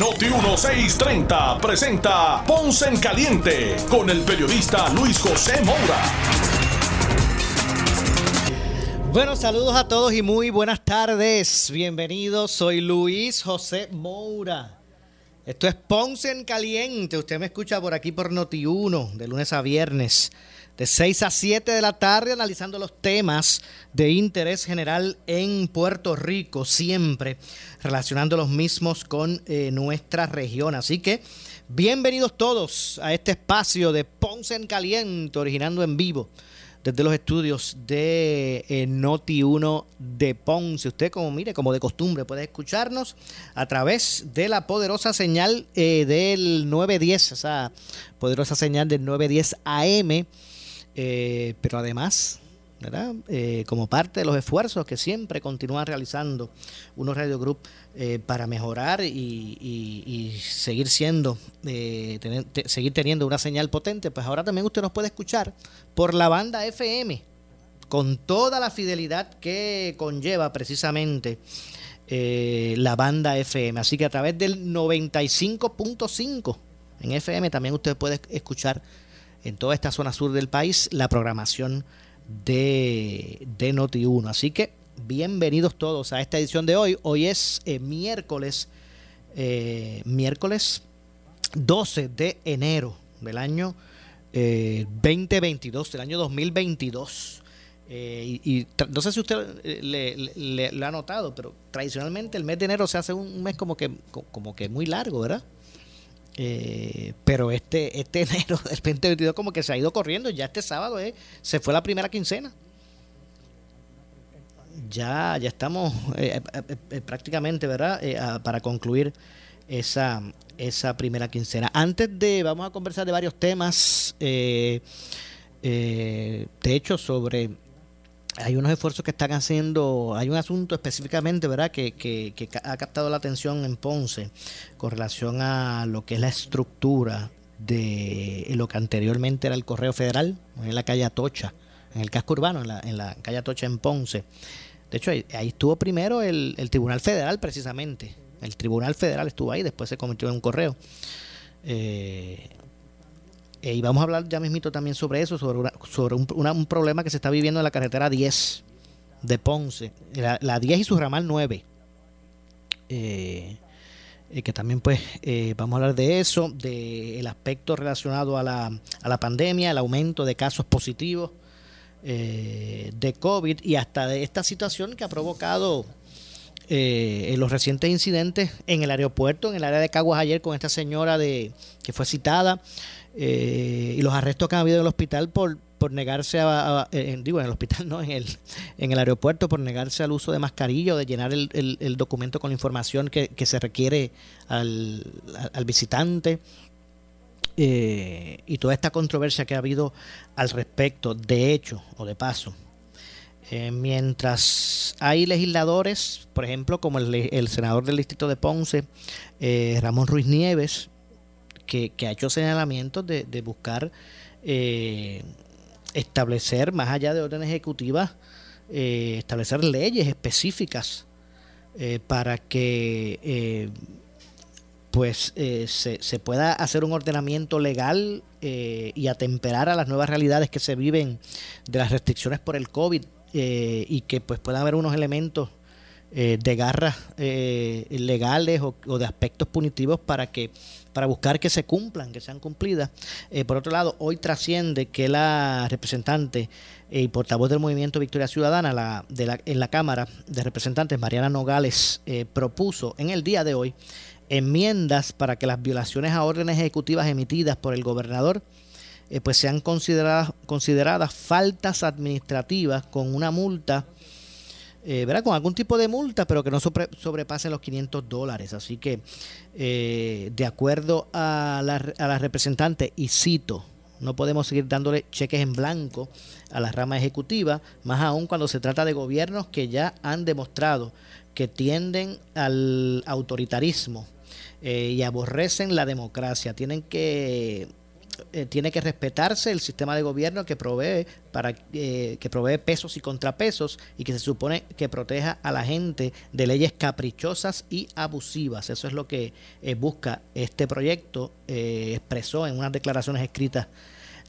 Noti 1630 presenta Ponce en Caliente con el periodista Luis José Moura. Bueno, saludos a todos y muy buenas tardes. Bienvenidos, soy Luis José Moura. Esto es Ponce en Caliente. Usted me escucha por aquí por Noti1, de lunes a viernes, de 6 a 7 de la tarde, analizando los temas de interés general en Puerto Rico, siempre relacionando los mismos con eh, nuestra región. Así que bienvenidos todos a este espacio de Ponce en Caliente, originando en vivo desde los estudios de eh, Noti1 de Ponce. Usted, como mire, como de costumbre, puede escucharnos a través de la poderosa señal eh, del 910, esa poderosa señal del 910 AM, eh, pero además eh, como parte de los esfuerzos que siempre continúan realizando unos Radio Group eh, para mejorar y, seguir siendo, eh, seguir teniendo una señal potente, pues ahora también usted nos puede escuchar por la banda FM, con toda la fidelidad que conlleva precisamente la banda FM. Así que a través del 95.5 en FM también usted puede escuchar en toda esta zona sur del país la programación de, de Noti1. Así que bienvenidos todos a esta edición de hoy. Hoy es eh, miércoles, eh, miércoles 12 de enero del año 2022, eh, del año 2022. y, no sé si usted le, ha notado, pero tradicionalmente el mes de enero se hace un mes como que, como que muy largo, ¿verdad? Eh, pero este, este enero del 2022 como que se ha ido corriendo. Ya este sábado eh, se fue la primera quincena. Ya, ya estamos eh, prácticamente, ¿verdad? para concluir esa, esa primera quincena. Antes de, vamos a conversar de varios temas, de hecho, sobre hay unos esfuerzos que están haciendo, hay un asunto específicamente, ¿verdad?, que, ha captado la atención en Ponce con relación a lo que es la estructura de lo que anteriormente era el Correo Federal, en la calle Atocha, en el casco urbano, en la, en la calle Atocha en Ponce. De hecho, ahí, estuvo primero el, el, Tribunal Federal, precisamente. El Tribunal Federal estuvo ahí, después se convirtió en un correo. Eh, eh, y vamos a hablar ya mismito también sobre eso, sobre, sobre un, problema que se está viviendo en la carretera 10 de Ponce, la, 10 y su ramal 9. Eh, eh, que también pues vamos a hablar de eso, del aspecto relacionado a la, a la pandemia, el aumento de casos positivos de COVID y hasta de esta situación que ha provocado los recientes incidentes en el aeropuerto, en el área de Caguas ayer con esta señora de que fue citada eh, y los arrestos que han habido en el hospital por, por negarse a, digo en el hospital no en el en el aeropuerto por negarse al uso de mascarilla o de llenar el, el, documento con la información que, se requiere al, visitante. Eh, y toda esta controversia que ha habido al respecto de hecho o de paso. Eh, mientras hay legisladores por ejemplo como el, el senador del distrito de Ponce Ramón Ruiz Nieves que, ha hecho señalamientos de, buscar eh, establecer, más allá de órdenes ejecutivas, eh, establecer leyes específicas eh, para que pues se, se, pueda hacer un ordenamiento legal y atemperar a las nuevas realidades que se viven de las restricciones por el COVID y que pues pueda haber unos elementos de garras legales o, de aspectos punitivos para que para buscar que se cumplan, que sean cumplidas. Eh, por otro lado, hoy trasciende que la representante y portavoz del movimiento Victoria Ciudadana la, de la, en la Cámara de Representantes, Mariana Nogales, eh, propuso en el día de hoy enmiendas para que las violaciones a órdenes ejecutivas emitidas por el gobernador eh, pues sean consideradas, consideradas faltas administrativas con una multa eh, ¿verdad? con algún tipo de multa, pero que no sobrepasen los 500 dólares. Así que, eh, de acuerdo a la, a representante, y cito, no podemos seguir dándole cheques en blanco a la rama ejecutiva, más aún cuando se trata de gobiernos que ya han demostrado que tienden al autoritarismo eh, y aborrecen la democracia. Tienen que eh, tiene que respetarse el sistema de gobierno que provee para eh, que provee pesos y contrapesos y que se supone que proteja a la gente de leyes caprichosas y abusivas. Eso es lo que busca este proyecto. expresó en unas declaraciones escritas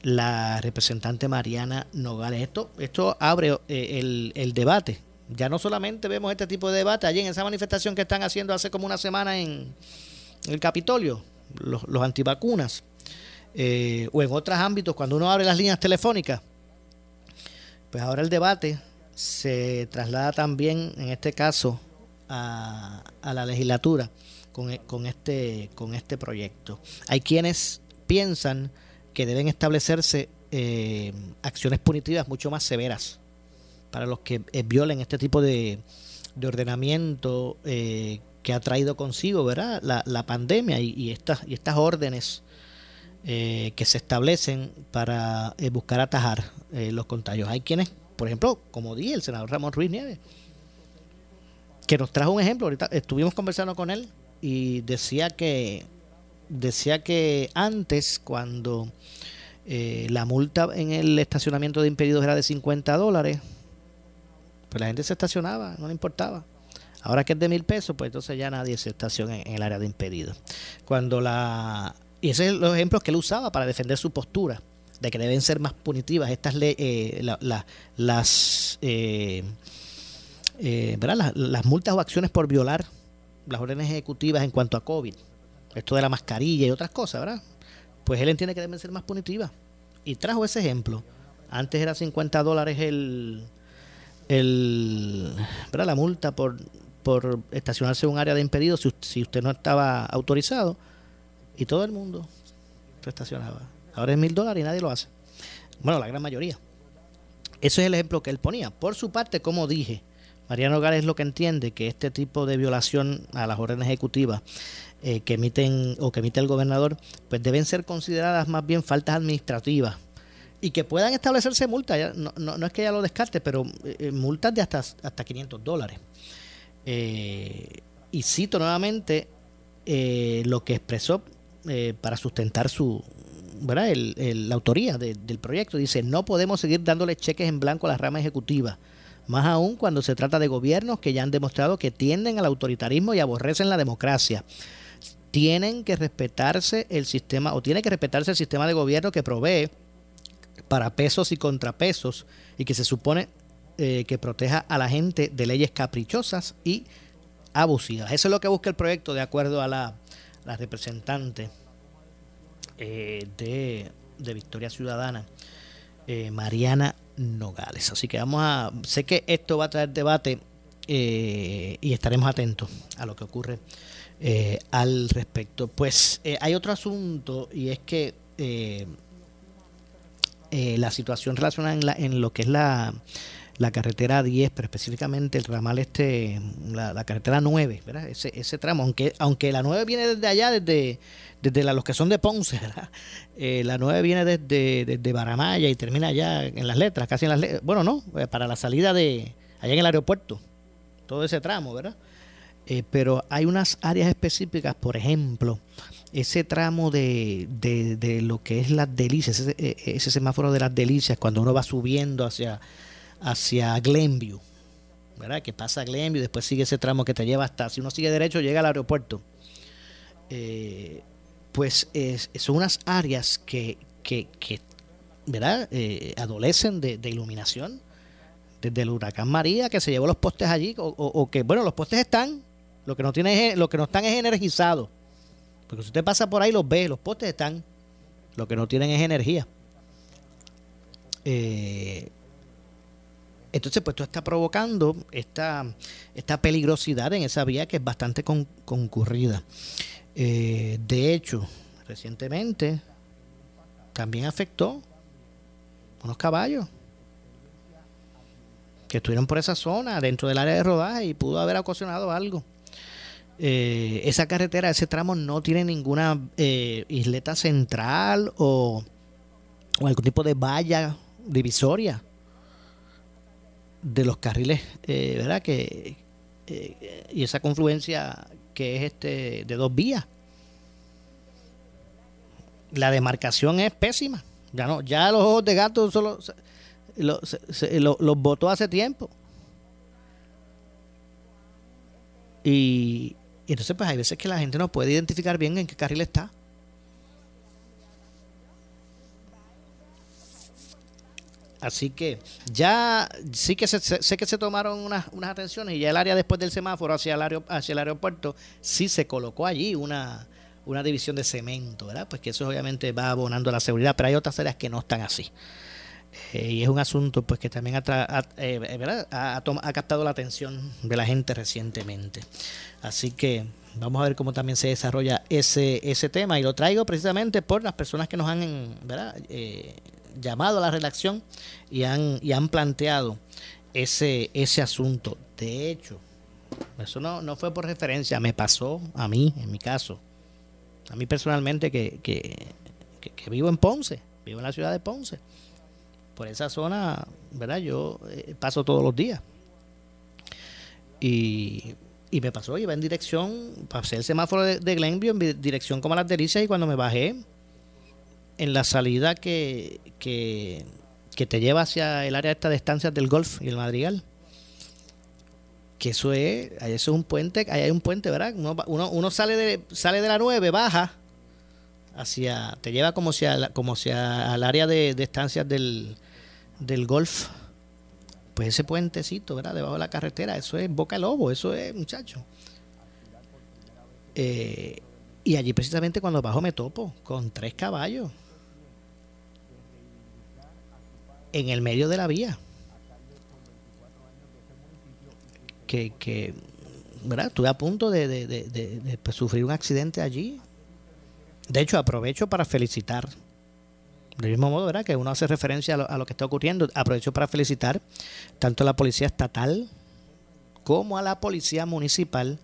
la representante Mariana Nogales. Esto, esto abre el, el debate ya no solamente vemos este tipo de debate, allí en esa manifestación que están haciendo hace como una semana en el Capitolio, los, antivacunas, eh, o en otros ámbitos, cuando uno abre las líneas telefónicas, pues ahora el debate se traslada también, en este caso, a, la legislatura con, con, este, con este proyecto. Hay quienes piensan que deben establecerse eh, acciones punitivas mucho más severas para los que eh, violen este tipo de, ordenamiento eh, que ha traído consigo ¿verdad? La, pandemia y, estas, y estas órdenes eh, que se establecen para buscar atajar los contagios. Hay quienes, por ejemplo, como dije, el senador Ramón Ruiz Nieves, que nos trajo un ejemplo, ahorita estuvimos conversando con él y decía que decía que antes cuando la multa en el estacionamiento de impedidos era de 50 dólares, pues la gente se estacionaba, no le importaba. Ahora que es de mil pesos, pues entonces ya nadie se estaciona en, el área de impedido. Cuando la. Y ese es los ejemplos que él usaba para defender su postura, de que deben ser más punitivas estas eh, las. Eh, eh, Las, las multas o acciones por violar las órdenes ejecutivas en cuanto a COVID, esto de la mascarilla y otras cosas, ¿verdad? Pues él entiende que deben ser más punitivas. Y trajo ese ejemplo. Antes era 50 dólares el, el, la multa por, por estacionarse en un área de impedido si, usted no estaba autorizado y todo el mundo se estacionaba. Ahora es mil dólares y nadie lo hace. Bueno, la gran mayoría. Ese es el ejemplo que él ponía. Por su parte, como dije, Mariano Gárez lo que entiende que este tipo de violación a las órdenes ejecutivas eh, que emiten o que emite el gobernador, pues deben ser consideradas más bien faltas administrativas y que puedan establecerse multas, no, no, es que ella lo descarte, pero eh, multas de hasta, hasta 500 dólares. Eh, y cito nuevamente lo que expresó para sustentar su ¿verdad? El, la autoría del proyecto. Dice, no podemos seguir dándole cheques en blanco a la rama ejecutiva, más aún cuando se trata de gobiernos que ya han demostrado que tienden al autoritarismo y aborrecen la democracia tienen que respetarse el sistema o tiene que respetarse el sistema de gobierno que provee para pesos y contrapesos y que se supone eh, que proteja a la gente de leyes caprichosas y abusivas. Eso es lo que busca el proyecto de acuerdo a la, representante eh, de, Victoria Ciudadana, eh, Mariana Nogales. Así que vamos a... Sé que esto va a traer debate y estaremos atentos a lo que ocurre al respecto. Pues hay otro asunto y es que eh, la situación relacionada en, la, en lo que es la, la carretera 10, pero específicamente el ramal este, la, carretera 9, ¿verdad? Ese, ese tramo, aunque, aunque la 9 viene desde allá, desde, desde los que son de Ponce, ¿verdad? Eh, la 9 viene desde, desde Baramaya y termina allá en las letras, casi en las letras, bueno, no, eh, para la salida de, allá en el aeropuerto, todo ese tramo, ¿verdad? pero hay unas áreas específicas, por ejemplo, ese tramo de, de, lo que es las delicias, ese, e, ese, semáforo de las delicias, cuando uno va subiendo hacia, hacia Glenview, ¿verdad? Que pasa Glenview, después sigue ese tramo que te lleva hasta, si uno sigue derecho, llega al aeropuerto. Eh, pues son unas áreas que, que, que ¿verdad? Eh, adolecen de, iluminación. Desde el huracán María, que se llevó los postes allí, o, o, que, bueno, los postes están, lo que no tiene lo que no están es energizados porque si usted pasa por ahí, los ve, los postes están. Lo que no tienen es energía. Eh, entonces, pues esto está provocando esta, peligrosidad en esa vía que es bastante concurrida. Eh, de hecho, recientemente también afectó unos caballos. que estuvieron por esa zona, dentro del área de rodaje, y pudo haber ocasionado algo. Eh, esa carretera, ese tramo no tiene ninguna eh, isleta central o, algún tipo de valla divisoria de los carriles, eh, ¿verdad? Que, y esa confluencia que es este de dos vías. La demarcación es pésima. Ya no, ya los ojos de gato solo los votó hace tiempo. Y, y entonces, pues hay veces que la gente no puede identificar bien en qué carril está. Así que ya sí que sé que se tomaron unas, unas, atenciones y ya el área después del semáforo hacia el, hacia el aeropuerto sí se colocó allí una, una división de cemento, ¿verdad? Pues que eso obviamente va abonando la seguridad, pero hay otras áreas que no están así. Eh, y es un asunto pues que también ha, eh, ha, captado la atención de la gente recientemente. Así que vamos a ver cómo también se desarrolla ese, ese tema y lo traigo precisamente por las personas que nos han eh, llamado a la redacción y han, y han planteado ese, ese asunto. De hecho, eso no, no fue por referencia, me pasó a mí, en mi caso, a mí personalmente que, que, que vivo en Ponce, vivo en la ciudad de Ponce por esa zona, ¿verdad? Yo eh, paso todos los días. Y, y me pasó, iba en dirección, pasé el semáforo de, Glenview en dirección como a las delicias y cuando me bajé en la salida que, que, te lleva hacia el área de estas estancias del golf y el madrigal que eso es, eso es un puente, ahí hay un puente, ¿verdad? Uno, uno, sale de sale de la 9, baja hacia, te lleva como hacia, como hacia al área de, de estancias del, del golf, pues ese puentecito, ¿verdad? Debajo de la carretera, eso es Boca Lobo, eso es, muchacho. Eh, y allí precisamente cuando bajo me topo con tres caballos en el medio de la vía. Que, que ¿verdad? Estuve a punto de, pues, sufrir un accidente allí. De hecho, aprovecho para felicitar del mismo modo, ¿verdad? Que uno hace referencia a lo, que está ocurriendo. Aprovecho para felicitar tanto a la policía estatal como a la policía municipal,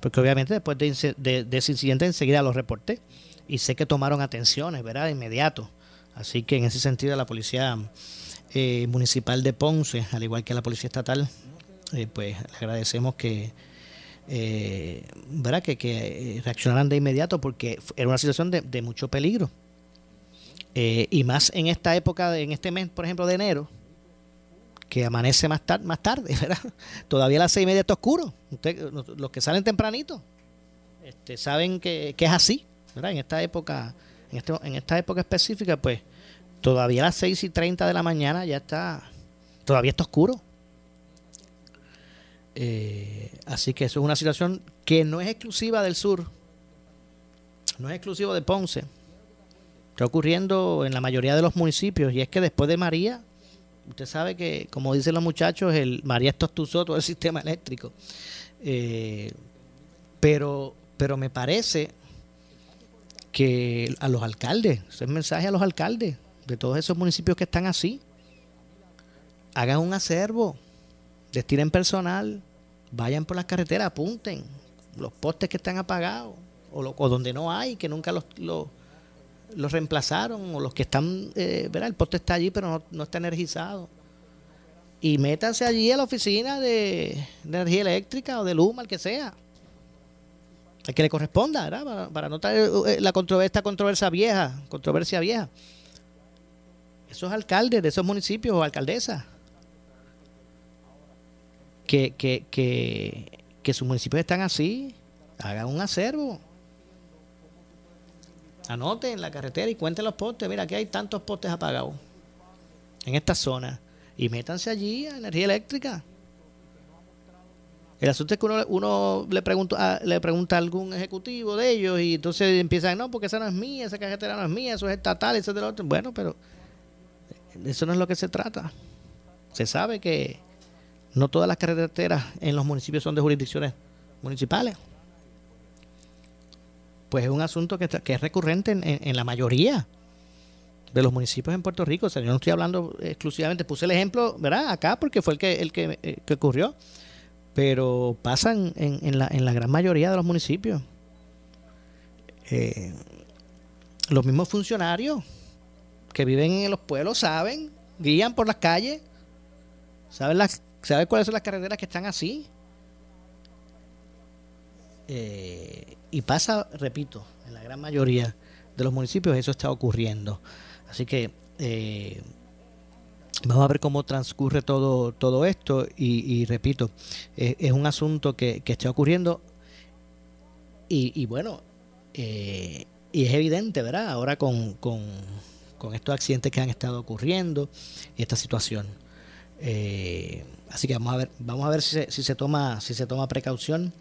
porque obviamente después de, ese incidente enseguida lo reporté y sé que tomaron atenciones, ¿verdad? De inmediato. Así que en ese sentido la policía eh, municipal de Ponce, al igual que la policía estatal, eh, pues le agradecemos que, eh, ¿verdad? Que, que reaccionaran de inmediato porque era una situación de mucho peligro. Eh, y más en esta época, en este mes, por ejemplo, de enero, que amanece más, tarde más tarde, ¿verdad? Todavía a las seis y media está oscuro. los que salen tempranito este, saben que, es así, ¿verdad? En esta época, en, este, en esta época específica, pues todavía a las seis y treinta de la mañana ya está, todavía está oscuro. Eh, así que eso es una situación que no es exclusiva del sur, no es exclusivo de Ponce Está ocurriendo en la mayoría de los municipios y es que después de María, usted sabe que, como dicen los muchachos, el María estostuzó todo el sistema eléctrico. Eh, pero, pero me parece que a los alcaldes, ese es mensaje a los alcaldes de todos esos municipios que están así, hagan un acervo, destinen personal, vayan por las carreteras, apunten los postes que están apagados o, donde no hay, que nunca los los reemplazaron o los que están, eh, ¿verdad? El poste está allí pero no, está energizado. Y métanse allí a la oficina de, energía eléctrica o de Luma, el que sea. El que le corresponda, ¿verdad? Para, no eh, la controversia, esta controversia vieja, controversia vieja. Esos alcaldes de esos municipios o alcaldesas que, que, que, sus municipios están así, hagan un acervo Anoten en la carretera y cuenten los postes. Mira, aquí hay tantos postes apagados en esta zona. Y métanse allí a energía eléctrica. El asunto es que uno, le, pregunta, le pregunta a algún ejecutivo de ellos y entonces empiezan, no, porque esa no es mía, esa carretera no es mía, eso es estatal, eso es de lo otro. Bueno, pero eso no es lo que se trata. Se sabe que no todas las carreteras en los municipios son de jurisdicciones municipales pues es un asunto que, es recurrente en, la mayoría de los municipios en Puerto Rico. O sea, yo no estoy hablando exclusivamente, puse el ejemplo, ¿verdad? Acá porque fue el que, el que, eh, que ocurrió. Pero pasan en, en, la, en la gran mayoría de los municipios. Eh, los mismos funcionarios que viven en los pueblos saben, guían por las calles, saben, las, saben cuáles son las carreteras que están así. Eh, y pasa, repito, en la gran mayoría de los municipios eso está ocurriendo. Así que eh, vamos a ver cómo transcurre todo, todo esto y, repito, es un asunto que, está ocurriendo y, bueno, eh, y es evidente, ¿verdad? Ahora con, estos accidentes que han estado ocurriendo y esta situación. Eh, así que vamos a ver, vamos a ver si se, si se toma, si se toma precaución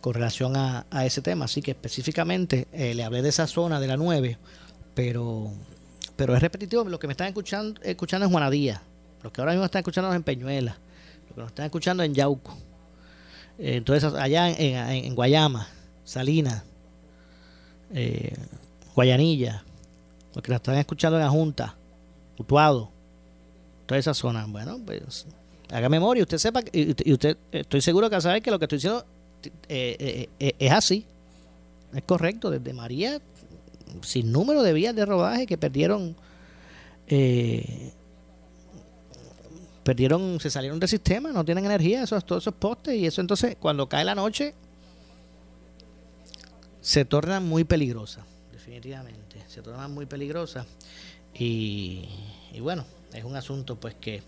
con relación a, ese tema. Así que específicamente le hablé de esa zona de la 9, pero pero es repetitivo. Lo que me están escuchando, escuchando en Juanadía, los que ahora mismo están escuchando en Peñuela, los que nos están escuchando en Yauco, eh, entonces allá en, Guayama, Salinas, eh, Guayanilla, los que nos están escuchando en la Junta, Utuado, toda esa zona. Bueno, pues haga memoria, usted sepa, y, usted, estoy seguro que sabe que lo que estoy diciendo eh, es así, es correcto, desde María sin número de vías de rodaje que perdieron eh, perdieron se salieron del sistema no tienen energía esos todos esos postes y eso entonces cuando cae la noche se torna muy peligrosa definitivamente. Se torna muy peligrosa y, bueno es un asunto pues que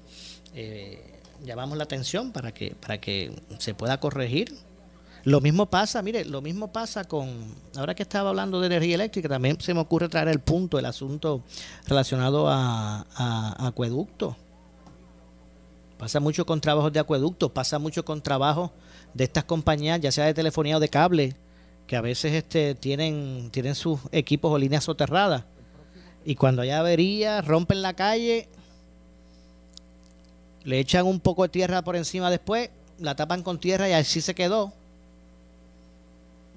eh, llamamos la atención para que para que se pueda corregir. Lo mismo pasa, mire, lo mismo pasa con, ahora que estaba hablando de energía eléctrica, también se me ocurre traer el punto, el asunto relacionado a, acueducto. Pasa mucho con trabajos de acueducto, pasa mucho con trabajos de estas compañías, ya sea de telefonía o de cable, que a veces este, tienen, tienen sus equipos o líneas soterradas. Y cuando hay avería, rompen la calle, le echan un poco de tierra por encima después, la tapan con tierra y así se quedó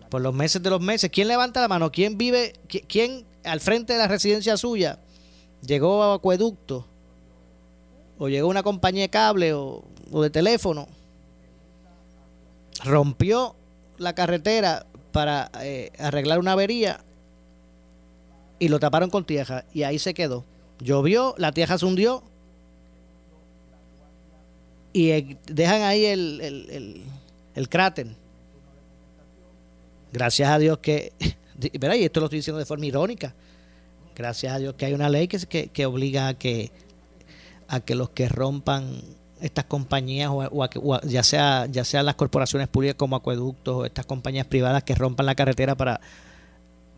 por los meses de los meses. ¿Quién levanta la mano? ¿Quién vive? ¿Quién al frente de la residencia suya llegó a acueducto? ¿O llegó una compañía de cable o, de teléfono? Rompió la carretera para eh, arreglar una avería y lo taparon con tierra y ahí se quedó. Llovió, la tierra se hundió y eh, dejan ahí el, el, el cráter Gracias a Dios que, ¿verdad? y esto lo estoy diciendo de forma irónica, gracias a Dios que hay una ley que, que, obliga a que, a que los que rompan estas compañías, o, ya sea ya sean las corporaciones públicas como acueductos o estas compañías privadas que rompan la carretera para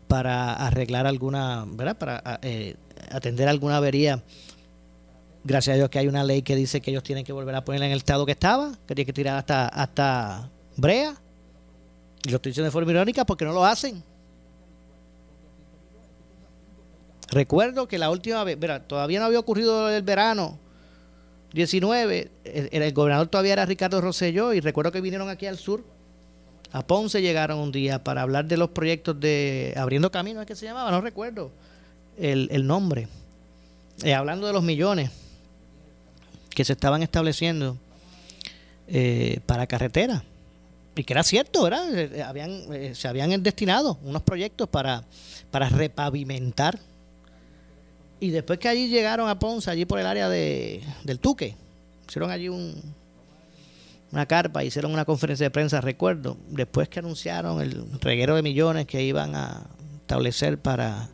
para arreglar alguna, ¿verdad? Para eh, atender alguna avería. Gracias a Dios que hay una ley que dice que ellos tienen que volver a ponerla en el estado que estaba, que tiene que tirar hasta hasta Brea y lo estoy diciendo de forma irónica porque no lo hacen. Recuerdo que la última vez, todavía no había ocurrido el verano 19, el, gobernador todavía era Ricardo Rosselló y recuerdo que vinieron aquí al sur, a Ponce llegaron un día para hablar de los proyectos de Abriendo Caminos, ¿es que se llamaba? No recuerdo el, nombre. Eh, hablando de los millones que se estaban estableciendo eh, para carreteras y que era cierto, ¿verdad? Eh, eh, habían, se habían destinado unos proyectos para, para repavimentar. Y después que allí llegaron a Ponce, allí por el área de, del Tuque, hicieron allí un, una carpa, hicieron una conferencia de prensa, recuerdo, después que anunciaron el reguero de millones que iban a establecer para,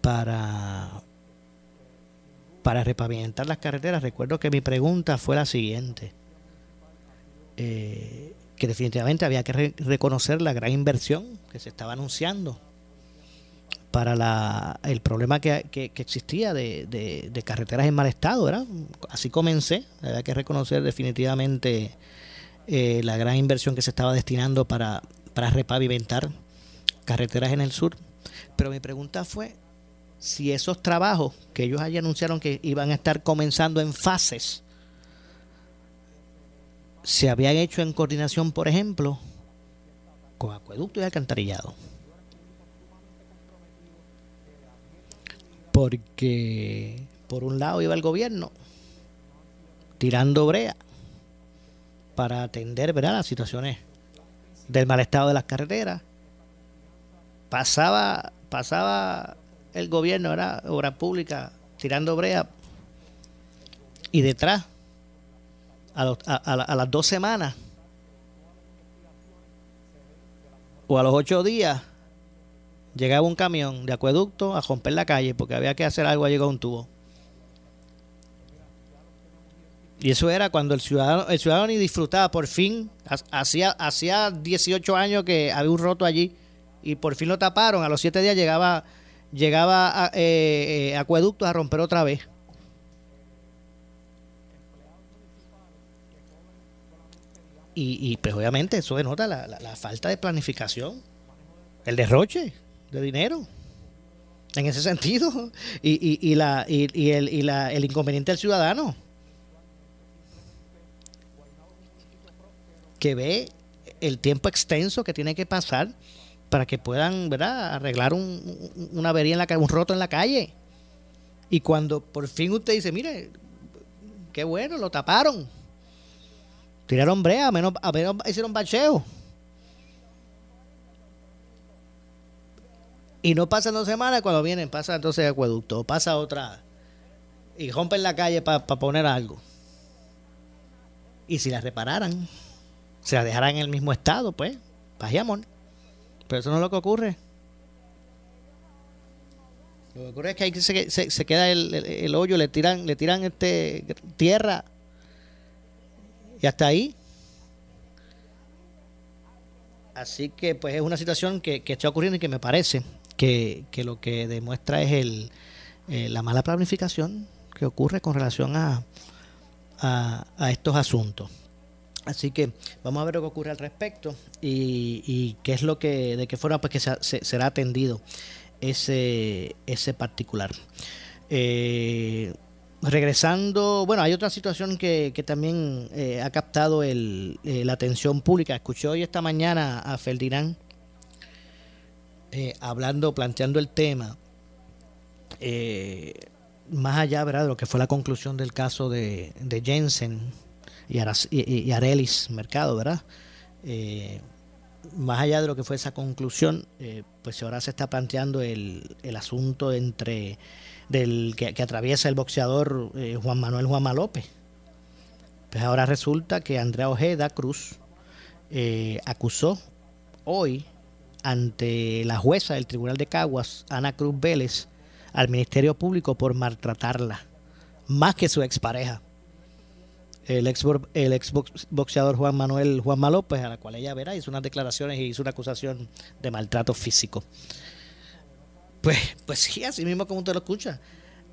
para, para repavimentar las carreteras, recuerdo que mi pregunta fue la siguiente. Eh, que definitivamente había que reconocer la gran inversión que se estaba anunciando para la, el problema que, existía de, carreteras en mal estado. ¿verdad? Así comencé, había que reconocer definitivamente eh, la gran inversión que se estaba destinando para, para repavimentar carreteras en el sur. Pero mi pregunta fue si esos trabajos que ellos allí anunciaron que iban a estar comenzando en fases, se habían hecho en coordinación, por ejemplo, con acueducto y alcantarillado. Porque por un lado iba el gobierno tirando brea para atender ¿verdad? las situaciones del mal estado de las carreteras. Pasaba, pasaba el gobierno, era obra pública, tirando brea. Y detrás, a, a las dos semanas, o a los ocho días, llegaba un camión de acueducto a romper la calle porque había que hacer algo allí con un tubo. Y eso era cuando el ciudadano, el ciudadano ni disfrutaba, por fin, hacía, hacía 18 años que había un roto allí y por fin lo taparon. A los siete días llegaba, llegaba a, eh, eh, a romper otra vez. Y, pues obviamente eso denota la, la, falta de planificación, el derroche de dinero en ese sentido y, y, y la, y, el, y la, el inconveniente del ciudadano que ve el tiempo extenso que tiene que pasar para que puedan ¿verdad? arreglar un, una avería en la un roto en la calle. Y cuando por fin usted dice, mire, qué bueno, lo taparon. Tiraron brea, a menos, a menos hicieron bacheo. Y no pasan dos semanas, cuando vienen, pasa entonces el acueducto, pasa otra. Y rompen la calle para poner algo. Y si la repararan, se la dejarán en el mismo estado, pues, amor. Pero eso no es lo que ocurre. Lo que ocurre es que ahí se, se, queda el, el, hoyo, le tiran, le tiran este tierra y hasta ahí. Así que pues es una situación que, que está ocurriendo y que me parece que, que lo que demuestra es el, eh, la mala planificación que ocurre con relación a, a, estos asuntos. Así que vamos a ver lo que ocurre al respecto y, qué es lo que, de qué forma pues que será atendido ese, ese particular. Eh, regresando, bueno, hay otra situación que, también eh, ha captado el, la atención pública. Escuché hoy esta mañana a Ferdinand hablando, planteando el tema, más allá ¿verdad? de lo que fue la conclusión del caso de, Jensen y, Arelis Mercado, ¿verdad? Eh, más allá de lo que fue esa conclusión, eh, pues ahora se está planteando el, el asunto entre del que, atraviesa el boxeador eh, Juan Manuel Juanma López. Pues ahora resulta que Andrea Ojeda Cruz acusó hoy ante la jueza del Tribunal de Caguas, Ana Cruz Vélez, al Ministerio Público por maltratarla, más que su expareja el ex, el ex boxeador Juan Manuel Juan López, a la cual ella verá, hizo unas declaraciones y hizo una acusación de maltrato físico. Pues, pues sí, así mismo como usted lo escucha.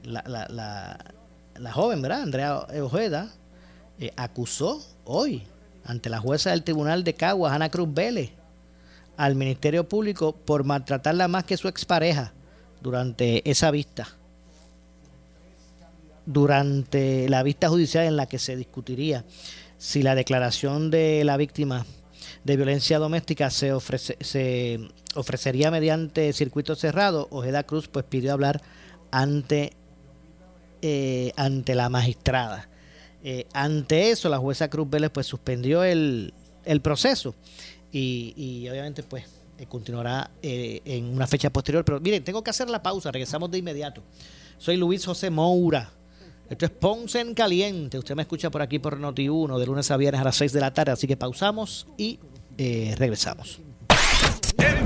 La, la, la, la joven, ¿verdad? Andrea Ojeda, eh, acusó hoy ante la jueza del Tribunal de Caguas, Ana Cruz Vélez, al Ministerio Público por maltratarla más que su expareja durante esa vista durante la vista judicial en la que se discutiría si la declaración de la víctima de violencia doméstica se, ofrece, se ofrecería mediante circuito cerrado, Ojeda Cruz pues pidió hablar ante, eh, ante la magistrada. Eh, ante eso, la jueza Cruz Vélez pues suspendió el, el proceso y, y, obviamente pues eh, continuará en una fecha posterior. Pero miren, tengo que hacer la pausa, regresamos de inmediato. Soy Luis José Moura esto es Ponce en Caliente. Usted me escucha por aquí por Noti1 de lunes a viernes a las 6 de la tarde. Así que pausamos y eh, regresamos.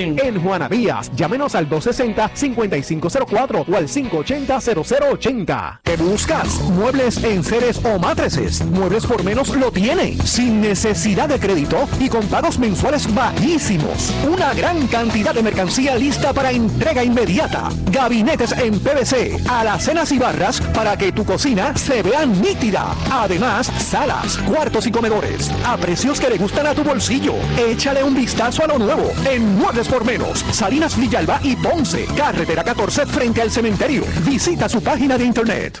En Juana Díaz, llámenos al 260-5504 o al 580-0080. ¿Qué buscas? Muebles en seres o matrices. Muebles por menos lo tiene. Sin necesidad de crédito y con pagos mensuales bajísimos. Una gran cantidad de mercancía lista para entrega inmediata. Gabinetes en PVC, alacenas y barras para que tu cocina se vea nítida. Además, salas, cuartos y comedores a precios que le gustan a tu bolsillo. Échale un vistazo a lo nuevo en Muebles por Menos, Salinas Villalba y Ponce, carretera 14 frente al cementerio. Visita su página de internet.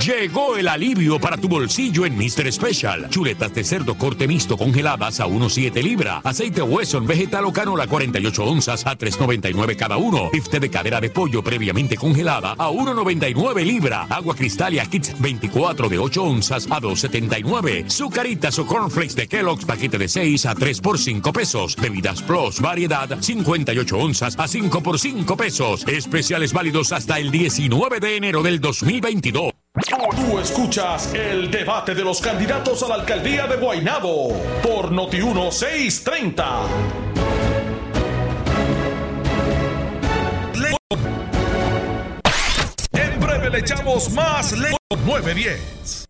Llegó el alivio para tu bolsillo en Mr. Special. Chuletas de cerdo corte mixto congeladas a 1.7 libra. Aceite Wesson vegetal o canola 48 onzas a 3.99 cada uno. Bifte de cadera de pollo previamente congelada a 1.99 libra. Agua Cristalia Kits 24 de 8 onzas a 2.79. Sucaritas o cornflakes de Kellogg's paquete de 6 a 3 por 5 pesos. Bebidas Plus variedad 58 onzas a 5 por 5 pesos. Especiales válidos hasta el 19 de enero del 2022. Tú escuchas el debate de los candidatos a la alcaldía de Guaynabo por Noti 1630. En breve le echamos más le 910.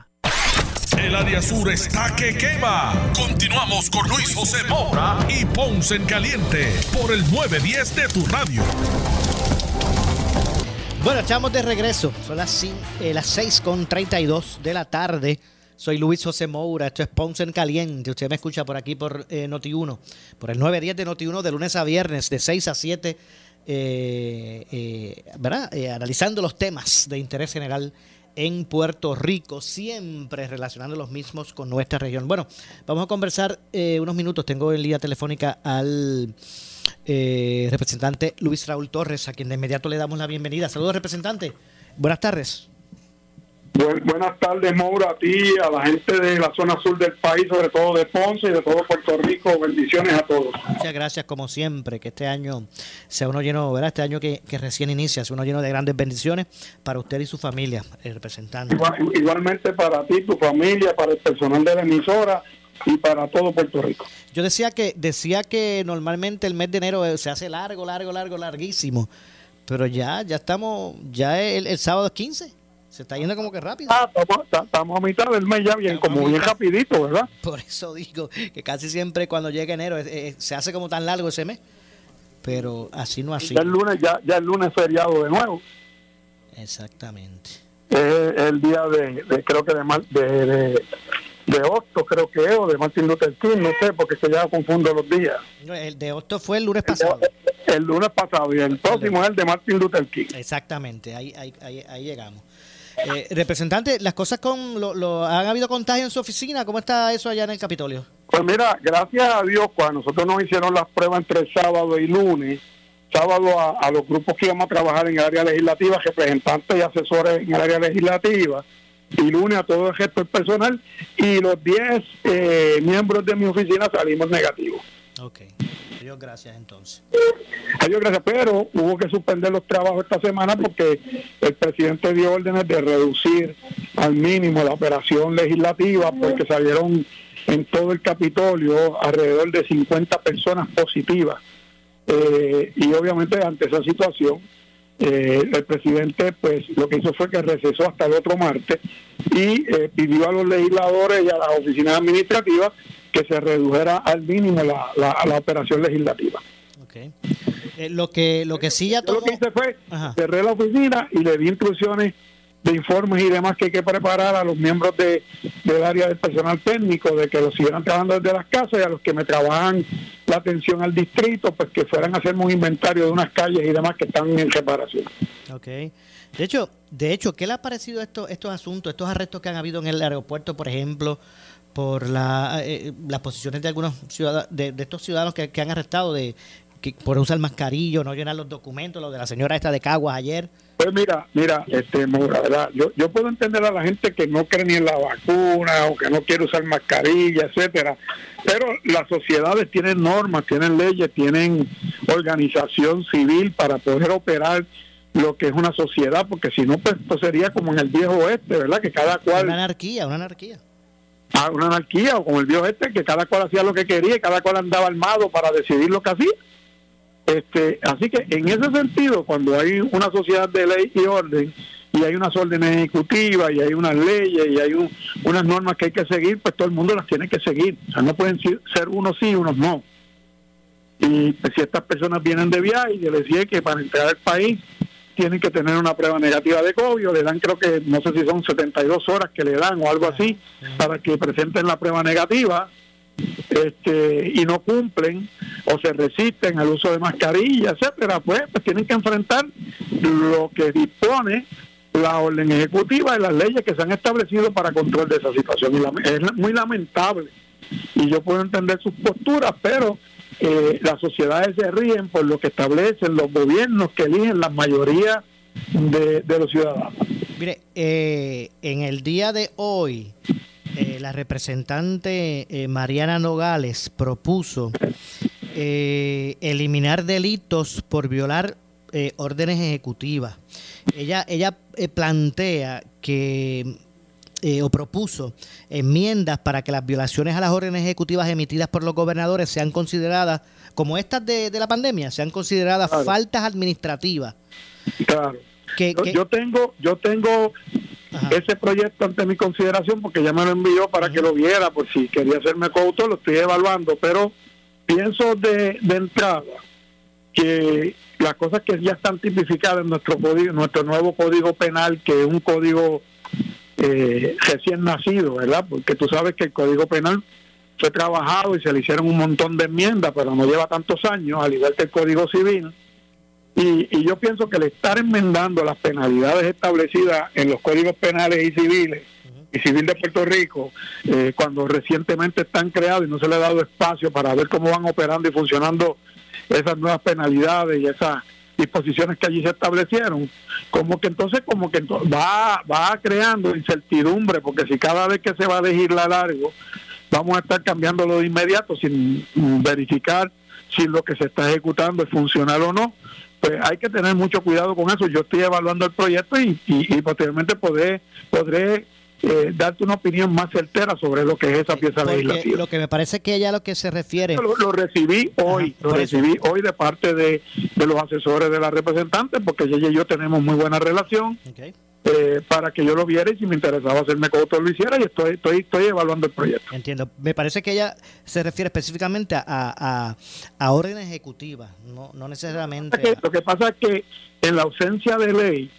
El área sur está que quema. Continuamos con Luis José Moura y Ponce en Caliente por el 910 de tu radio. Bueno, estamos de regreso. Son las, eh, las 6 con 32 de la tarde. Soy Luis José Moura. Esto es Ponce en Caliente. Usted me escucha por aquí por eh, Noti1. Por el 910 de Noti1 de lunes a viernes, de 6 a 7. eh, eh, ¿Verdad? Eh, analizando los temas de interés general en Puerto Rico, siempre relacionando los mismos con nuestra región. Bueno, vamos a conversar eh, unos minutos. Tengo en línea telefónica al eh, representante Luis Raúl Torres, a quien de inmediato le damos la bienvenida. Saludos, representante. Buenas tardes. Bu- buenas tardes, Maura, a ti, a la gente de la zona sur del país, sobre todo de Ponce y de todo Puerto Rico. Bendiciones a todos. Muchas gracias, como siempre, que este año sea uno lleno, ¿verdad? Este año que, que recién inicia, sea uno lleno de grandes bendiciones para usted y su familia, el representante. Igual- igualmente para ti, tu familia, para el personal de la emisora, y para todo Puerto Rico. Yo decía que decía que normalmente el mes de enero eh, se hace largo, largo, largo, larguísimo, pero ya ya estamos ya el, el sábado es 15. Se está yendo como que rápido. Ah, estamos, estamos a mitad del mes ya bien, como bien rapidito, ¿verdad? Por eso digo que casi siempre cuando llega enero eh, se hace como tan largo ese mes. Pero así no así. Ya el lunes, ya, ya el lunes es feriado de nuevo. Exactamente. Es el día de, de- creo que de, de, de, de Hostos, creo que es, o de Martin Luther King, no sé, porque se ya confundo los días. El de Hosto fue el lunes pasado. El lunes pasado y el próximo es el de Martin Luther King. Exactamente, ahí, ahí, ahí, ahí llegamos. Eh, representante, las cosas con lo, lo- han habido contagios en su oficina, ¿cómo está eso allá en el Capitolio? Pues mira, gracias a Dios, cuando nosotros nos hicieron las pruebas entre sábado y lunes, sábado a, a los grupos que íbamos a trabajar en el área legislativa, representantes y asesores en el área legislativa, y lunes a todo el resto del personal, y los 10 eh, miembros de mi oficina salimos negativos. Ok, Dios gracias entonces. Adiós, gracias, pero hubo que suspender los trabajos esta semana porque el presidente dio órdenes de reducir al mínimo la operación legislativa porque salieron en todo el Capitolio alrededor de 50 personas positivas. Eh, y obviamente ante esa situación, eh, el presidente pues lo que hizo fue que recesó hasta el otro martes y eh, pidió a los legisladores y a las oficinas administrativas que se redujera al mínimo la, la- la operación legislativa. Eh, lo que lo que sí ya Yo lo que hice fue cerré la oficina y le di instrucciones de informes y demás que hay que preparar a los miembros de, del área del personal técnico de que los siguieran trabajando desde las casas y a los que me trabajan la atención al distrito pues que fueran a hacerme un inventario de unas calles y demás que están en reparación. Ok. De hecho, de hecho, ¿qué le ha parecido esto, estos asuntos, estos arrestos que han habido en el aeropuerto, por ejemplo, por la, eh, las posiciones de algunos ciudadanos, de, de estos ciudadanos que, que han arrestado de que por usar mascarillo, no llenar los documentos, lo de la señora esta de Caguas ayer? Pues mira, mira, este, ¿verdad? Yo, yo puedo entender a la gente que no cree ni en la vacuna o que no quiere usar mascarilla, etcétera, pero las sociedades tienen normas, tienen leyes, tienen organización civil para poder operar lo que es una sociedad, porque si no, pues esto sería como en el viejo oeste, ¿verdad? Que cada cual... Una anarquía, una anarquía. A una anarquía o como el viejo este que cada cual hacía lo que quería y cada cual andaba armado para decidir lo que hacía. Este así que en ese sentido cuando hay una sociedad de ley y orden y hay unas órdenes ejecutivas y hay unas leyes y hay un- unas normas que hay que seguir pues todo el mundo las tiene que seguir. O sea no pueden ser unos sí unos no. Y pues, si estas personas vienen de viaje y les decía que para entrar al país tienen que tener una prueba negativa de COVID, le dan creo que no sé si son 72 horas que le dan o algo así para que presenten la prueba negativa este y no cumplen o se resisten al uso de mascarilla, etcétera, pues, pues tienen que enfrentar lo que dispone la orden ejecutiva y las leyes que se han establecido para control de esa situación. Y lame- es muy lamentable y yo puedo entender sus posturas, pero eh, las sociedades se ríen por lo que establecen los gobiernos que eligen la mayoría de, de los ciudadanos. Mire, eh, en el día de hoy, eh, la representante Mariana Nogales propuso eliminar delitos por violar órdenes ejecutivas. Ella, ella plantea que eh, o propuso enmiendas para que las violaciones a las órdenes ejecutivas emitidas por los gobernadores sean consideradas, como estas de, de la pandemia, sean consideradas Claro. faltas administrativas. Claro. Que- yo, que- yo tengo, yo tengo ese proyecto ante mi consideración porque ya me lo envió para que lo viera por si quería hacerme coautor, lo estoy evaluando, pero pienso de, de entrada que las cosas que ya están tipificadas en nuestro código, nuestro nuevo código penal, que es un código eh, recién nacido, ¿verdad? Porque tú sabes que el código penal fue trabajado y se le hicieron un montón de enmiendas, pero no lleva tantos años, al igual que el código civil. Y, y yo pienso que el estar enmendando las penalidades establecidas en los códigos penales y civiles y civil de Puerto Rico, eh, cuando recientemente están creados y no se le ha dado espacio para ver cómo van operando y funcionando esas nuevas penalidades y esas disposiciones que allí se establecieron, como que entonces como que va, va creando incertidumbre, porque si cada vez que se va a legislar algo, vamos a estar cambiándolo de inmediato sin verificar si lo que se está ejecutando es funcional o no, pues hay que tener mucho cuidado con eso. Yo estoy evaluando el proyecto y, y, y posteriormente podré, podré eh, darte una opinión más certera sobre lo que es esa pieza Porque legislativa. lo que me parece que ella lo que se refiere... Lo, lo recibí hoy, lo eso. recibí hoy de parte de, de los asesores de la representante, porque ella y yo tenemos muy buena relación, eh, para que yo lo viera y si me interesaba hacerme coto lo hiciera y estoy, estoy, estoy evaluando el proyecto. Entiendo. Me parece que ella se refiere específicamente a, a, a órdenes ejecutivas, no, no necesariamente... Lo que pasa es que en la ausencia de ley,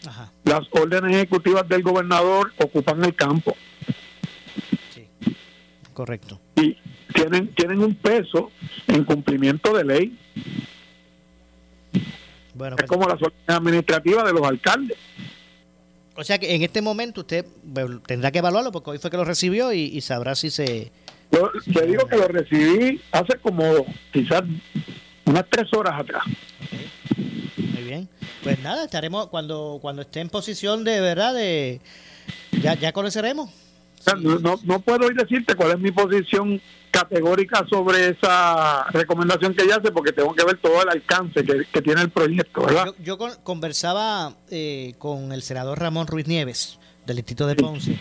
las órdenes ejecutivas del gobernador ocupan el campo Correcto. y tienen, tienen un peso en cumplimiento de ley. Bueno, es como las órdenes administrativas de los alcaldes. O sea que en este momento usted tendrá que evaluarlo porque hoy fue que lo recibió y, y sabrá si se... Yo te digo que lo recibí hace como quizás unas tres horas atrás. Muy bien. Pues nada, estaremos cuando cuando esté en posición de verdad de... Ya, ya conoceremos. O sea, no, no, puedo hoy decirte cuál es mi posición categórica sobre esa recomendación que ella hace porque tengo que ver todo el alcance que, que tiene el proyecto, ¿verdad? Yo, yo con- conversaba eh, con el senador Ramón Ruiz Nieves del distrito de Ponce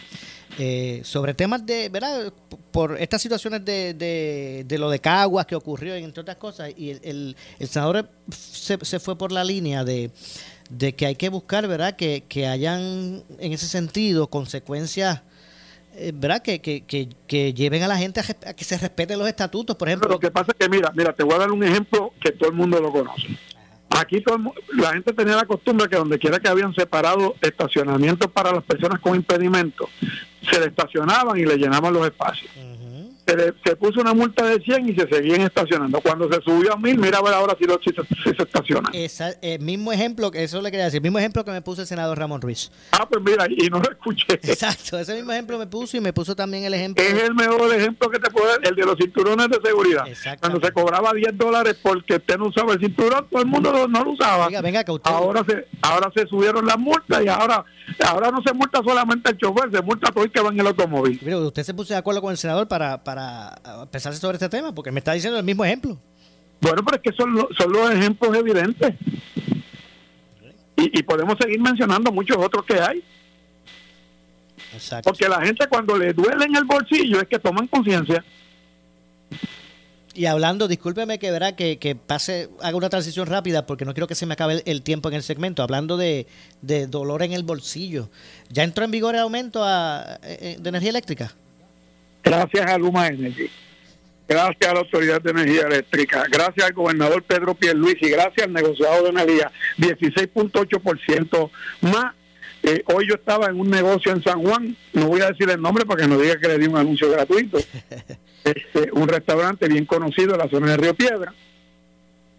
eh, sobre temas de, ¿verdad? Por estas situaciones de, de, de lo de Caguas que ocurrió, entre otras cosas, y el, el, el senador se, se fue por la línea de, de que hay que buscar, ¿verdad? Que, que hayan en ese sentido consecuencias. Eh, ¿Verdad? Que, que, que, que lleven a la gente a, que se respeten los estatutos, por ejemplo. Lo que pasa es que, mira, mira, te voy a dar un ejemplo que todo el mundo lo conoce. Aquí todo el la gente tenía la costumbre que donde quiera que habían separado estacionamientos para las personas con impedimentos, se le estacionaban y le llenaban los espacios. Se, le- se puso una multa de 100 y se seguían estacionando. Cuando se subió a 1000, mira a ver ahora si, lo, si, se, si se estacionan. Esa, el mismo ejemplo, que eso le quería decir, mismo ejemplo que me puso el senador Ramón Ruiz. Ah, pues mira, y no lo escuché. Exacto, ese mismo ejemplo me puso y me puso también el ejemplo. Es el mejor ejemplo que te puedo dar, el de los cinturones de seguridad. Cuando se cobraba 10 dólares porque usted no usaba el cinturón, todo el mundo lo- no lo usaba. ahora se ahora se subieron las multas y ahora ahora no se multa solamente al chofer, se multa a todo el que va en el automóvil. Mire, usted se puso de acuerdo con el senador para, para empezar sobre este tema, porque me está diciendo el mismo ejemplo. Bueno, pero es que son, son los ejemplos evidentes. Y, y podemos seguir mencionando muchos otros que hay. Porque la gente cuando le duele en el bolsillo es que toman conciencia. Y hablando, discúlpeme que verá que, que pase, haga una transición rápida porque no quiero que se me acabe el, el tiempo en el segmento. Hablando de, de dolor en el bolsillo, ¿ya entró en vigor el aumento a- eh, de energía eléctrica? Gracias a Luma Energy. Gracias a la Autoridad de Energía Eléctrica. Gracias al gobernador Pedro Pierluisi. Gracias al negociado de energía. 16.8% más. Eh, hoy yo estaba en un negocio en San Juan. No voy a decir el nombre para que no diga que le di un anuncio gratuito. Este, un restaurante bien conocido en la zona de Río Piedra.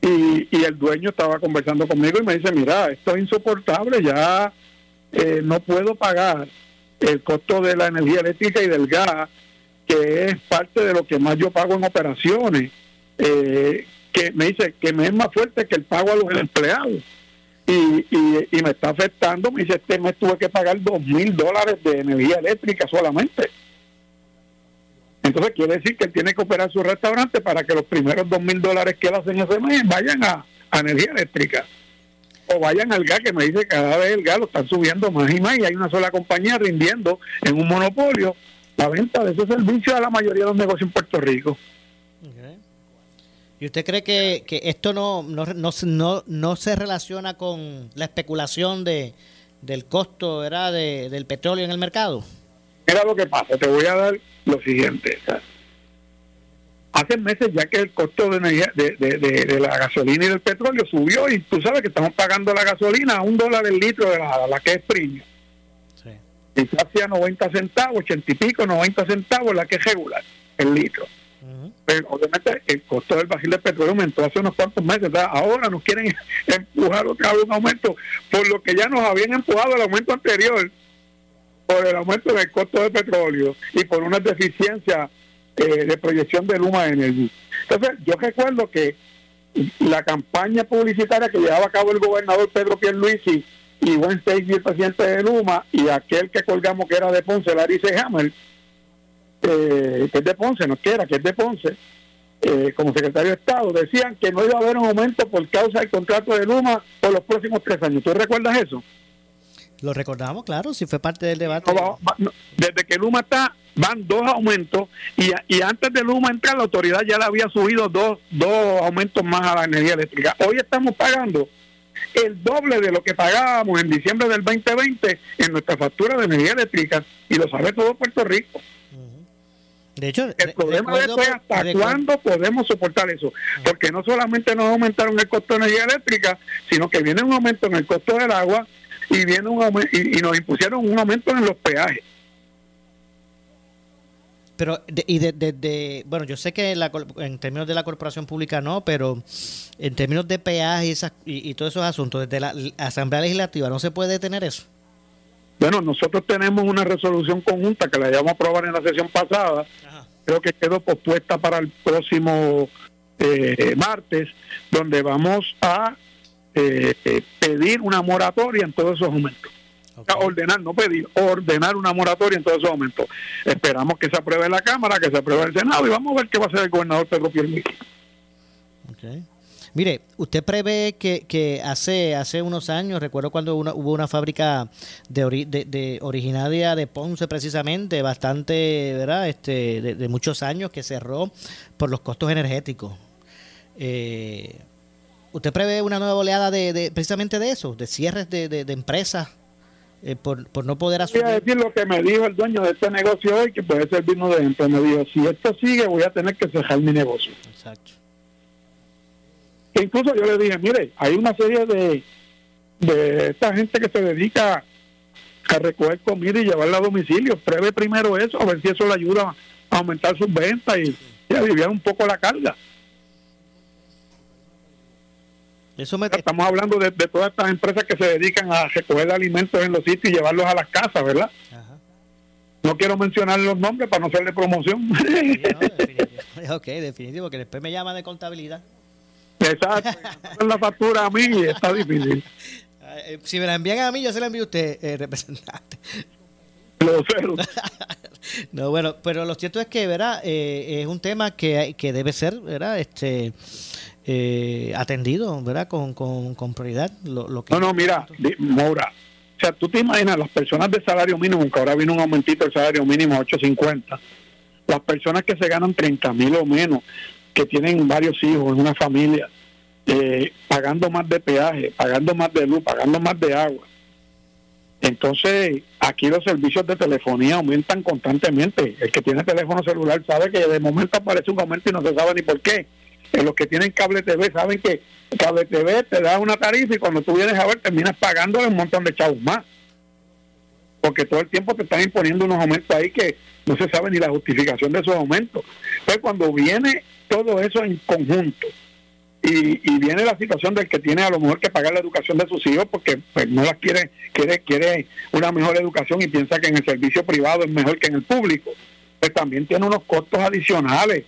Y, y el dueño estaba conversando conmigo y me dice, mira, esto es insoportable, ya eh, no puedo pagar el costo de la energía eléctrica y del gas, que es parte de lo que más yo pago en operaciones, eh, que me dice que me es más fuerte que el pago a los empleados. Y, y, me está afectando, me dice, este mes tuve que pagar dos mil dólares de energía eléctrica solamente. Entonces quiere decir que él tiene que operar su restaurante para que los primeros dos mil dólares que él hace en ese mes vayan a, a energía eléctrica. O vayan al gas, que me dice que cada vez el gas lo están subiendo más y más y hay una sola compañía rindiendo en un monopolio la venta de ese servicio a la mayoría de los negocios en Puerto Rico. ¿Y usted cree que, que esto no, no, no, no, no se relaciona con la especulación de, del costo ¿verdad? De, del petróleo en el mercado? Mira lo que pasa, te voy a dar lo siguiente. Hace meses ya que el costo de, energía, de, de- de- de la gasolina y del petróleo subió y tú sabes que estamos pagando la gasolina a un dólar el litro de la, la que es premium. Quizás sea 90 centavos, 80 y pico, 90 centavos la que es regular, el litro. Pero obviamente el costo del barril de petróleo aumentó hace unos cuantos meses. ¿verdad? Ahora nos quieren empujar otra vez un aumento por lo que ya nos habían empujado el aumento anterior, por el aumento del costo del petróleo y por una deficiencia eh, de proyección de Luma Energy. Entonces, yo recuerdo que la campaña publicitaria que llevaba a cabo el gobernador Pedro Pierluisi y Gwen Stacy, el presidente de Luma, y aquel que colgamos que era de Ponce, Larry C. Hammer, eh, que es de Ponce, no quiera, que es de Ponce, eh, como secretario de Estado, decían que no iba a haber un aumento por causa del contrato de Luma por los próximos tres años. ¿Tú recuerdas eso? Lo recordamos, claro, si fue parte del debate. desde que Luma está, van dos aumentos y, y antes de Luma entrar, la autoridad ya le había subido dos, dos aumentos más a la energía eléctrica. Hoy estamos pagando el doble de lo que pagábamos en diciembre del 2020 en nuestra factura de energía eléctrica y lo sabe todo Puerto Rico. De hecho, el problema es hasta cuándo podemos soportar eso, porque no solamente nos aumentaron el costo de energía eléctrica, sino que viene un aumento en el costo del agua y viene un y, nos impusieron un aumento en los peajes. Pero, y de, bueno, yo sé que en términos de la corporación pública no, pero en términos de peajes y, y, todos esos asuntos, desde la Asamblea Legislativa, ¿no se puede detener eso? Bueno, nosotros tenemos una resolución conjunta que la llevamos a aprobar en la sesión pasada. Creo que quedó pospuesta para el próximo eh, martes, donde vamos a eh, eh, pedir una moratoria en todos esos aumentos. Ordenar, no pedir, ordenar una moratoria en todos esos aumentos. Esperamos que se apruebe la Cámara, que se apruebe el Senado y vamos a ver qué va a hacer el gobernador Pedro Pierluisi. Okay. Mire, usted prevé que, que hace hace unos años, recuerdo cuando hubo una fábrica de, de, originaria de Ponce precisamente, bastante, ¿verdad? Este, de, muchos años que cerró por los costos energéticos. Eh, ¿Usted prevé una nueva oleada de, precisamente de eso, de cierres de, de, empresas eh, por, por no poder asumir? Voy a decir lo que me dijo el dueño de este negocio hoy, que puede servirnos de ejemplo. Me dijo, si esto sigue voy a tener que cerrar mi negocio. Exacto incluso yo le dije, mire, hay una serie de, de esta gente que se dedica a recoger comida y llevarla a domicilio. Pruebe primero eso, a ver si eso le ayuda a aumentar sus ventas y, a aliviar un poco la carga. Eso Estamos hablando de, todas estas empresas que se dedican a recoger alimentos en los sitios y llevarlos a las casas, ¿verdad? No quiero mencionar los nombres para no hacerle promoción. ok, definitivo, que después me llama de contabilidad. Exacto. la factura a mí está difícil. Eh, si me la envían a mí, yo se la envío a usted, eh, representante. Lo no, bueno, pero lo cierto es que, ¿verdad? Eh, es un tema que, que debe ser, ¿verdad? Este, atendido, ¿verdad? Con, con, prioridad. Lo, que no, no, mira, Mora. O sea, tú te imaginas las personas de salario mínimo, que ahora viene un aumentito del salario mínimo a 8.50, las personas que se ganan 30 mil o menos, que tienen varios hijos en una familia, eh, pagando más de peaje, pagando más de luz, pagando más de agua. Entonces, aquí los servicios de telefonía aumentan constantemente. El que tiene teléfono celular sabe que de momento aparece un aumento y no se sabe ni por qué. Eh, los que tienen cable TV saben que cable TV te da una tarifa y cuando tú vienes a ver terminas pagando un montón de chavos más. Porque todo el tiempo te están imponiendo unos aumentos ahí que no se sabe ni la justificación de esos aumentos. Entonces, cuando viene todo eso en conjunto. Y, viene la situación del que tiene a lo mejor que pagar la educación de sus hijos porque pues, no las quiere, quiere, quiere una mejor educación y piensa que en el servicio privado es mejor que en el público. Pues también tiene unos costos adicionales.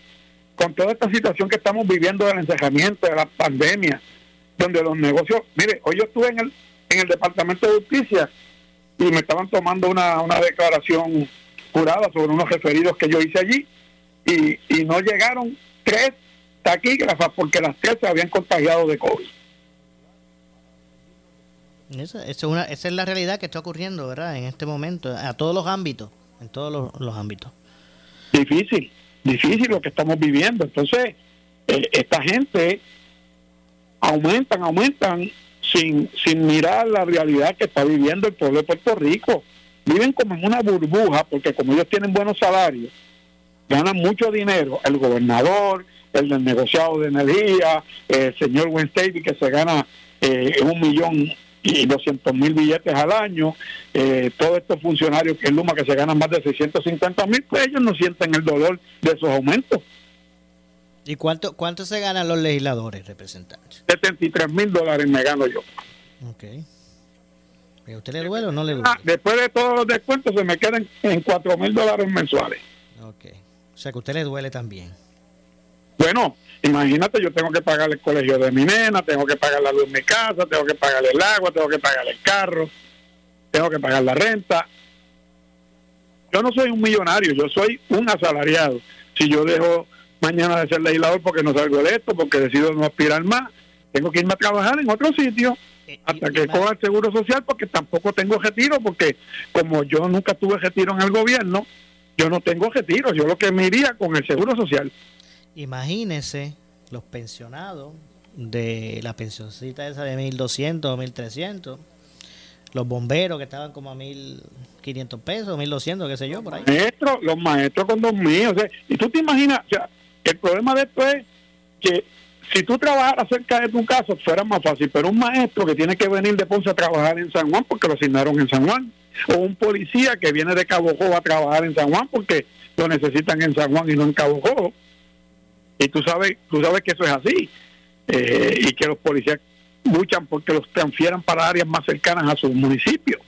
Con toda esta situación que estamos viviendo del encerramiento, de la pandemia, donde los negocios, mire, hoy yo estuve en el, en el Departamento de Justicia y me estaban tomando una, una declaración jurada sobre unos referidos que yo hice allí y, y no llegaron tres taquígrafas porque las tres se habían contagiado de COVID. Esa, es una, esa es la realidad que está ocurriendo, ¿verdad? En este momento, a todos los ámbitos, en todos los, ámbitos. Difícil, difícil lo que estamos viviendo. Entonces, eh, esta gente aumentan, aumentan sin, sin mirar la realidad que está viviendo el pueblo de Puerto Rico. Viven como en una burbuja porque como ellos tienen buenos salarios, ganan mucho dinero. El gobernador, el del negociado de energía, el señor Wednesday que se gana eh, un millón y doscientos mil billetes al año, eh, todos estos funcionarios que es Luma que se ganan más de 650 mil, pues ellos no sienten el dolor de esos aumentos. ¿Y cuánto cuánto se ganan los legisladores, representantes? 73 mil dólares me gano yo. Ok. ¿A usted le duele o no le duele? Ah, después de todos los descuentos se me quedan en 4 mil dólares mensuales. Ok. O sea que a usted le duele también. Bueno, imagínate, yo tengo que pagar el colegio de mi nena, tengo que pagar la luz de mi casa, tengo que pagar el agua, tengo que pagar el carro, tengo que pagar la renta. Yo no soy un millonario, yo soy un asalariado. Si yo dejo mañana de ser legislador porque no salgo electo, porque decido no aspirar más, tengo que irme a trabajar en otro sitio hasta que coja el seguro social porque tampoco tengo retiro porque como yo nunca tuve retiro en el gobierno yo no tengo retiro yo lo que me iría con el seguro social imagínese los pensionados de la pensioncita esa de 1200 1300 los bomberos que estaban como a 1500 pesos 1200 qué sé yo por ahí maestros los maestros con 2000 o sea, y tú te imaginas o el problema de esto es que si tú trabajaras cerca de tu casa fuera más fácil, pero un maestro que tiene que venir de Ponce a trabajar en San Juan porque lo asignaron en San Juan, o un policía que viene de Cabo a trabajar en San Juan porque lo necesitan en San Juan y no en Cabo. Y tú sabes, tú sabes que eso es así, eh, y que los policías luchan porque los transfieran para áreas más cercanas a sus municipios.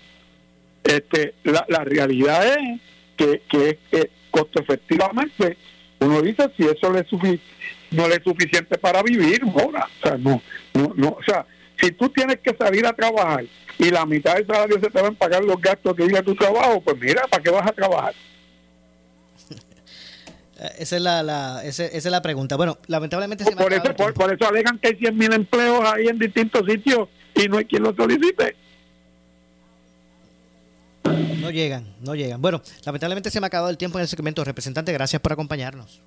Este, la, la realidad es que, que, que costo efectivamente uno dice si eso le no le es suficiente para vivir ahora o sea no no no o sea si tú tienes que salir a trabajar y la mitad del salario se te van a pagar los gastos que vive tu trabajo pues mira para qué vas a trabajar esa es la, la esa, es la pregunta. Bueno, lamentablemente se por, eso, por, por, eso alegan que hay 100 mil empleos ahí en distintos sitios y no hay quien los solicite. No llegan, no llegan. Bueno, lamentablemente se me ha acabado el tiempo en el segmento. Representante, gracias por acompañarnos.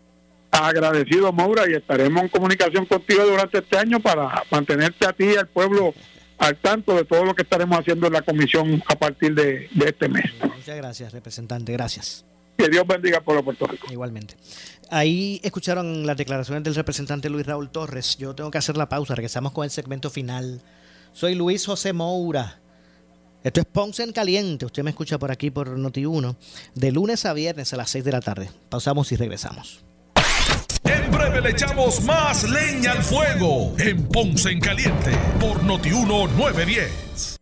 Agradecido, Maura, y estaremos en comunicación contigo durante este año para mantenerte a ti y al pueblo al tanto de todo lo que estaremos haciendo en la comisión a partir de, este mes. Muchas gracias, representante. Gracias. Que Dios bendiga por Puerto Rico. Igualmente. Ahí escucharon las declaraciones del representante Luis Raúl Torres. Yo tengo que hacer la pausa. Regresamos con el segmento final. Soy Luis José Moura. Esto es Ponce en Caliente. Usted me escucha por aquí por Noti1 de lunes a viernes a las 6 de la tarde. Pausamos y regresamos. En breve le echamos más leña al fuego en Ponce en Caliente por Noti1 910.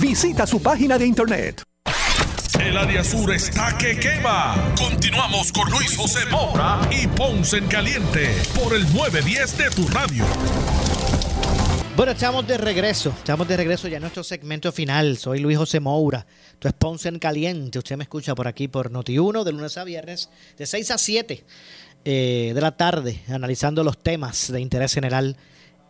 Visita su página de internet. El área sur está que quema. Continuamos con Luis José Moura y Ponce en Caliente por el 910 de tu radio. Bueno, estamos de regreso. Estamos de regreso ya en nuestro segmento final. Soy Luis José Moura. Esto es Ponce en Caliente. Usted me escucha por aquí por Noti1 de lunes a viernes de 6 a 7 eh, de la tarde, analizando los temas de interés general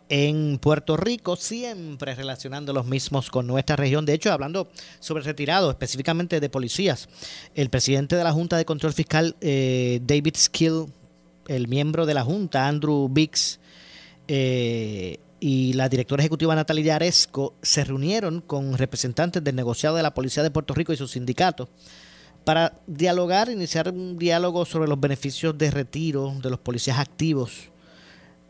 en Puerto Rico, siempre relacionando los mismos con nuestra región. De hecho, hablando sobre retirados, específicamente de policías, el presidente de la Junta de Control Fiscal, eh, David Skill, el miembro de la Junta, Andrew Biggs, eh, y la directora ejecutiva Natalia Aresco se reunieron con representantes del negociado de la Policía de Puerto Rico y sus sindicatos para dialogar, iniciar un diálogo sobre los beneficios de retiro de los policías activos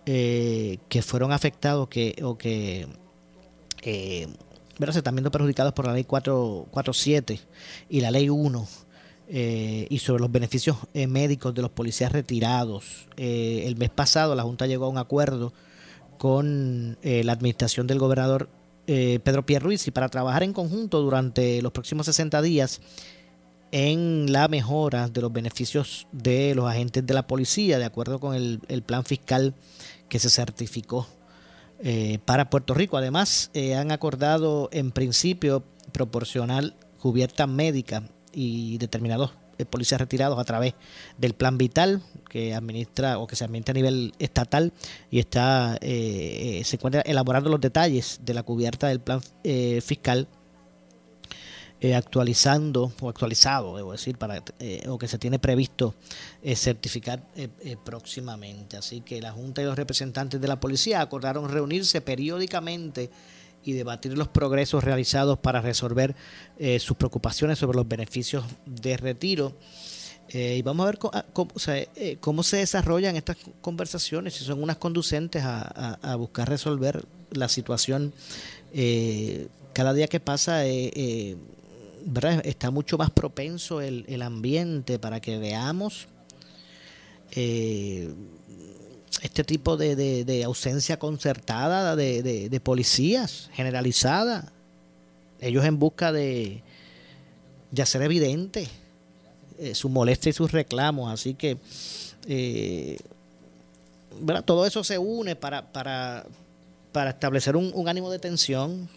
eh, que fueron afectados que, o que eh, se están viendo perjudicados por la ley 447 y la ley 1 eh, y sobre los beneficios eh, médicos de los policías retirados. el mes pasado la Junta llegó a un acuerdo con la administración del gobernador Pedro Pierruisi para trabajar en conjunto durante los próximos 60 días en la mejora de los beneficios de los agentes de la policía, de acuerdo con el plan fiscal que se certificó eh, para Puerto Rico. Además, eh, han acordado en principio proporcionar cubierta médica y determinados eh, policías retirados a través del plan vital que administra o que se administra a nivel estatal y está se encuentra elaborando los detalles de la cubierta del plan fiscal eh, actualizando o actualizado, debo decir, para eh, o que se tiene previsto eh, certificar próximamente. Así que la Junta y los representantes de la policía acordaron reunirse periódicamente y debatir los progresos realizados para resolver sus preocupaciones sobre los beneficios de retiro. y vamos a ver cómo, cómo, se desarrollan estas conversaciones, si son unas conducentes a buscar resolver la situación. cada día que pasa está mucho más propenso el, ambiente para que veamos eh, este tipo de, ausencia concertada de, policías generalizada. Ellos en busca de, de hacer evidente eh, su molestia y sus reclamos. Así que eh, todo eso se une para, para, para establecer un, un ánimo de tensión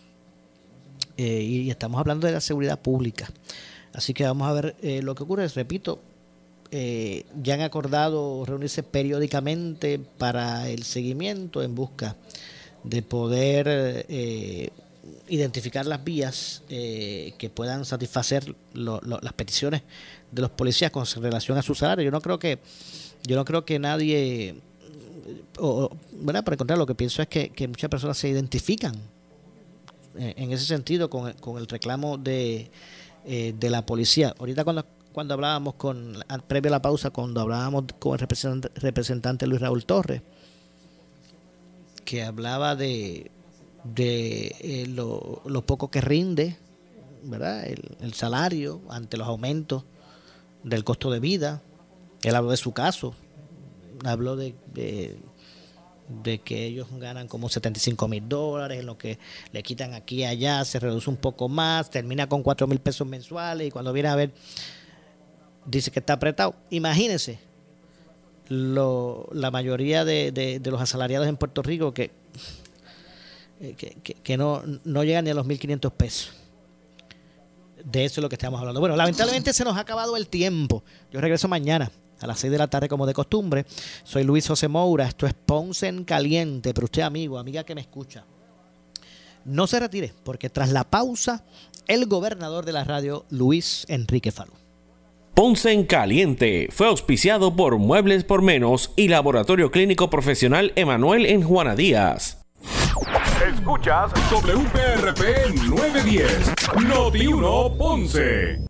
eh, y estamos hablando de la seguridad pública. Así que vamos a ver eh, lo que ocurre. Repito, eh, ya han acordado reunirse periódicamente para el seguimiento en busca de poder identificar las vías que puedan satisfacer las peticiones de los policías con relación a su salario. Yo no creo que yo no creo que nadie o, bueno, por el contrario, lo que pienso es que muchas personas se identifican en ese sentido con, con el reclamo de, eh, de la policía. Ahorita cuando, cuando hablábamos con, previo a la pausa, cuando hablábamos con el representante, representante Luis Raúl Torres, que hablaba de, de eh, lo, lo, poco que rinde, ¿verdad? El, el, salario ante los aumentos del costo de vida. Él habló de su caso, habló de, de de que ellos ganan como 75 mil dólares, en lo que le quitan aquí y allá, se reduce un poco más, termina con 4 mil pesos mensuales y cuando viene a ver, dice que está apretado. Imagínense lo, la mayoría de, de, los asalariados en Puerto Rico que, eh, que, que, no, no llegan ni a los 1.500 pesos. De eso es lo que estamos hablando. Bueno, lamentablemente se nos ha acabado el tiempo. Yo regreso mañana a las 6 de la tarde como de costumbre. Soy Luis José Moura, esto es Ponce en Caliente, pero usted amigo, amiga que me escucha, no se retire porque tras la pausa, el gobernador de la radio, Luis Enrique Falú. Ponce en Caliente fue auspiciado por Muebles por Menos y Laboratorio Clínico Profesional Emanuel en Juana Díaz. Escuchas WPRP 910, Noti 1 Ponce.